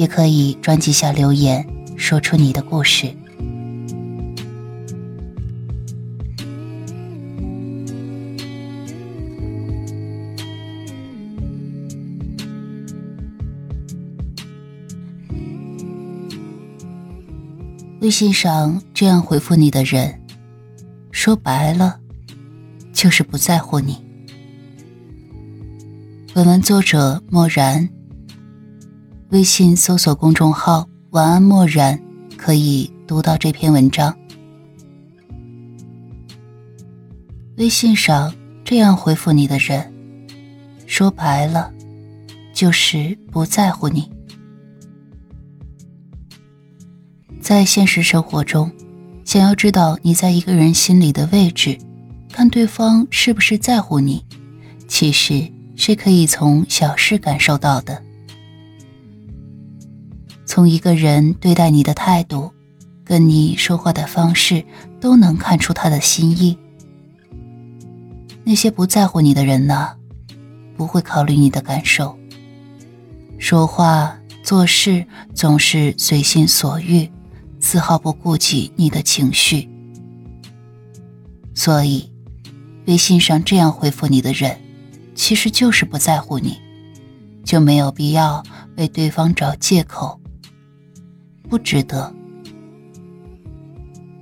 也可以专辑下留言，说出你的故事。微信上这样回复你的人，说白了，就是不在乎你。本文作者漠然。微信搜索公众号“晚安默然”，可以读到这篇文章。微信上这样回复你的人，说白了，就是不在乎你。在现实生活中，想要知道你在一个人心里的位置，看对方是不是在乎你，其实是可以从小事感受到的。从一个人对待你的态度，跟你说话的方式，都能看出他的心意。那些不在乎你的人呢，不会考虑你的感受，说话做事总是随心所欲，丝毫不顾及你的情绪。所以，微信上这样回复你的人，其实就是不在乎你，就没有必要为对方找借口。不值得。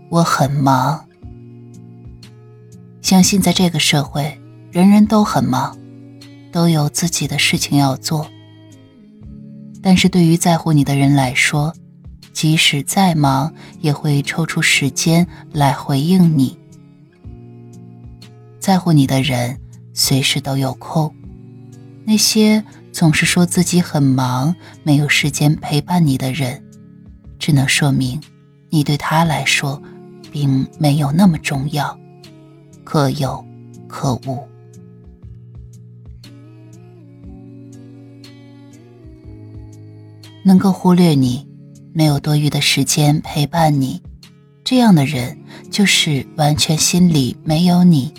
我很忙，相信在这个社会，人人都很忙，都有自己的事情要做。但是对于在乎你的人来说，即使再忙，也会抽出时间来回应你。在乎你的人，随时都有空。那些总是说自己很忙，没有时间陪伴你的人。只能说明，你对他来说，并没有那么重要，可有可无。能够忽略你，没有多余的时间陪伴你，这样的人就是完全心里没有你。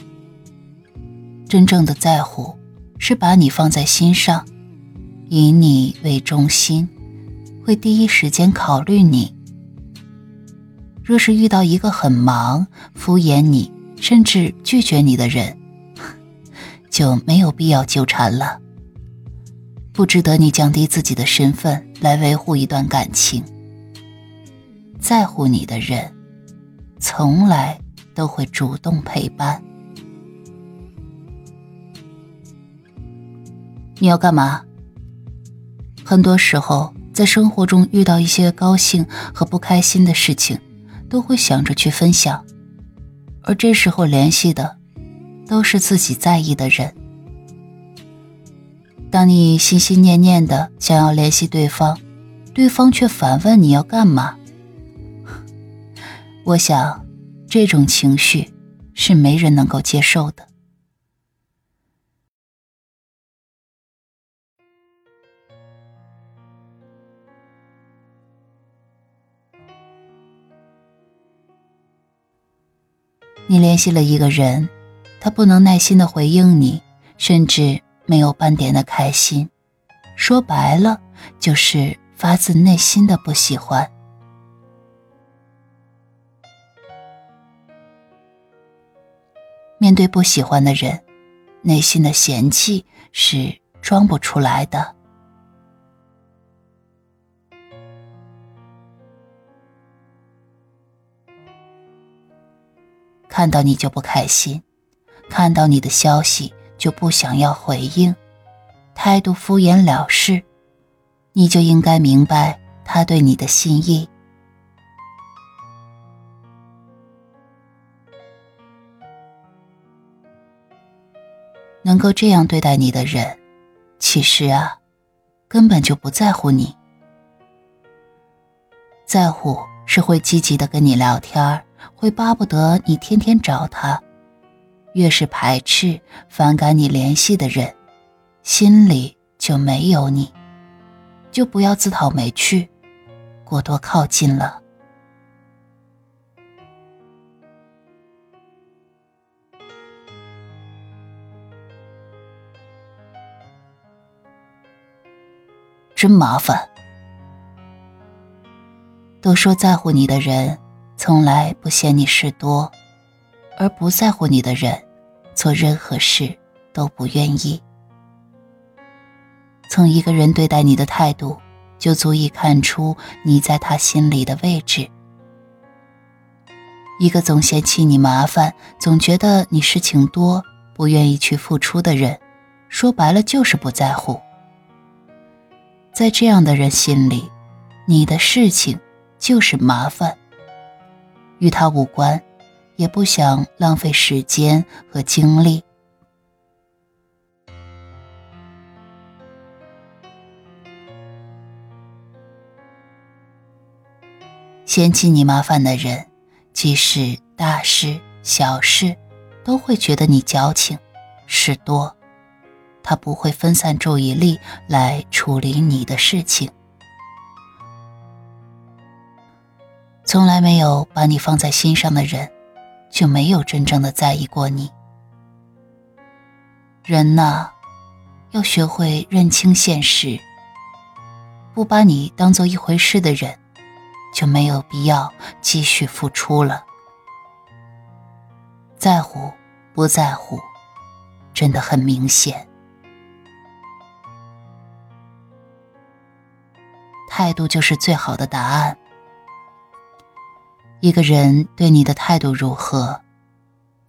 真正的在乎，是把你放在心上，以你为中心。会第一时间考虑你。若是遇到一个很忙、敷衍你，甚至拒绝你的人，就没有必要纠缠了。不值得你降低自己的身份来维护一段感情。在乎你的人，从来都会主动陪伴。你要干嘛？很多时候。在生活中遇到一些高兴和不开心的事情，都会想着去分享，而这时候联系的，都是自己在意的人。当你心心念念的想要联系对方，对方却反问你要干嘛？我想，这种情绪是没人能够接受的。你联系了一个人，他不能耐心的回应你，甚至没有半点的开心，说白了就是发自内心的不喜欢。面对不喜欢的人，内心的嫌弃是装不出来的。看到你就不开心，看到你的消息就不想要回应，态度敷衍了事，你就应该明白他对你的心意。能够这样对待你的人，其实啊，根本就不在乎你。在乎是会积极的跟你聊天，会巴不得你天天找他。越是排斥、反感你联系的人，心里就没有你，就不要自讨没趣，过多靠近了。真麻烦。都说在乎你的人，从来不嫌你事多，而不在乎你的人，做任何事都不愿意。从一个人对待你的态度，就足以看出你在他心里的位置。一个总嫌弃你麻烦，总觉得你事情多，不愿意去付出的人，说白了就是不在乎。在这样的人心里，你的事情就是麻烦，与他无关，也不想浪费时间和精力。嫌弃你麻烦的人，即使大事小事，都会觉得你矫情，事多。他不会分散注意力来处理你的事情，从来没有把你放在心上的人，就没有真正的在意过你。人呐，要学会认清现实。不把你当做一回事的人，就没有必要继续付出了。在乎不在乎，真的很明显。态度就是最好的答案。一个人对你的态度如何，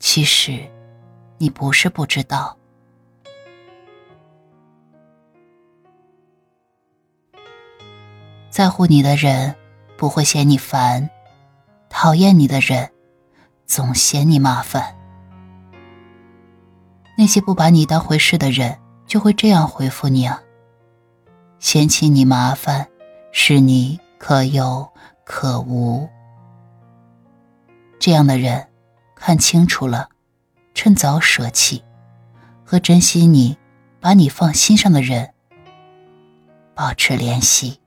其实你不是不知道。在乎你的人不会嫌你烦，讨厌你的人总嫌你麻烦。那些不把你当回事的人就会这样回复你啊，嫌弃你麻烦。是你可有可无？这样的人，看清楚了，趁早舍弃，和珍惜你、把你放心上的人保持联系。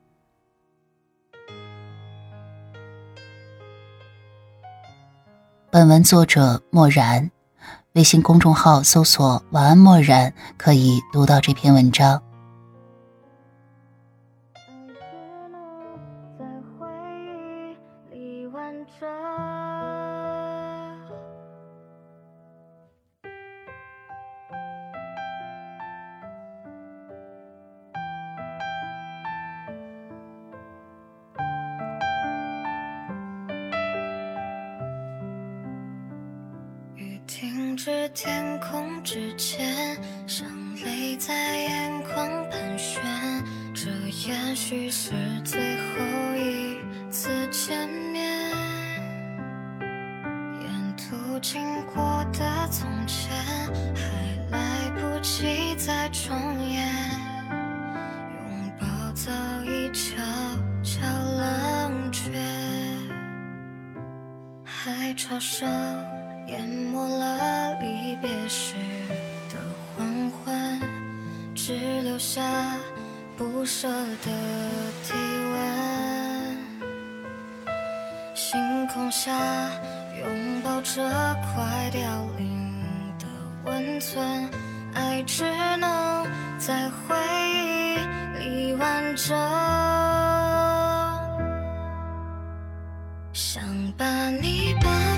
本文作者墨然，微信公众号搜索“晚安墨然”，可以读到这篇文章。停止天空之间，像泪在眼眶盘旋。这也许是最后一次见面。沿途经过的从前，还来不及再重演。拥抱早已悄悄冷却，海潮声。淹没了离别时的黄昏，只留下不舍的体温。星空下拥抱着快凋零的温存，爱只能在回忆里完整。想把你抱。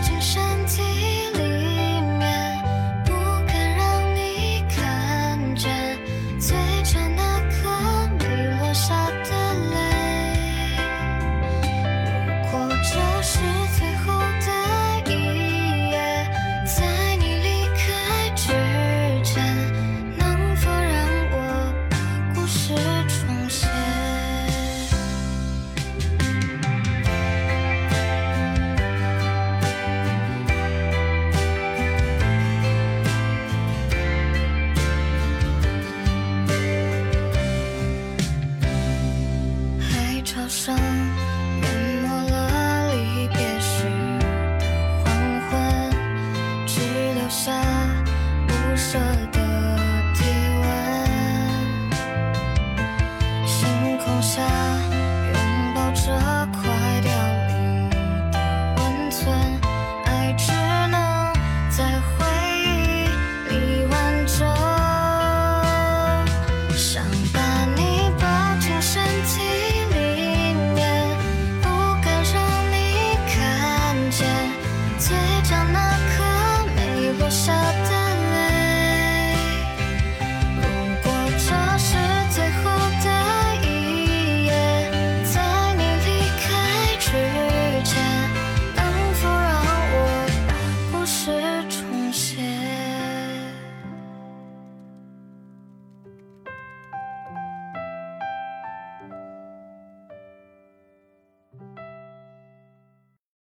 声。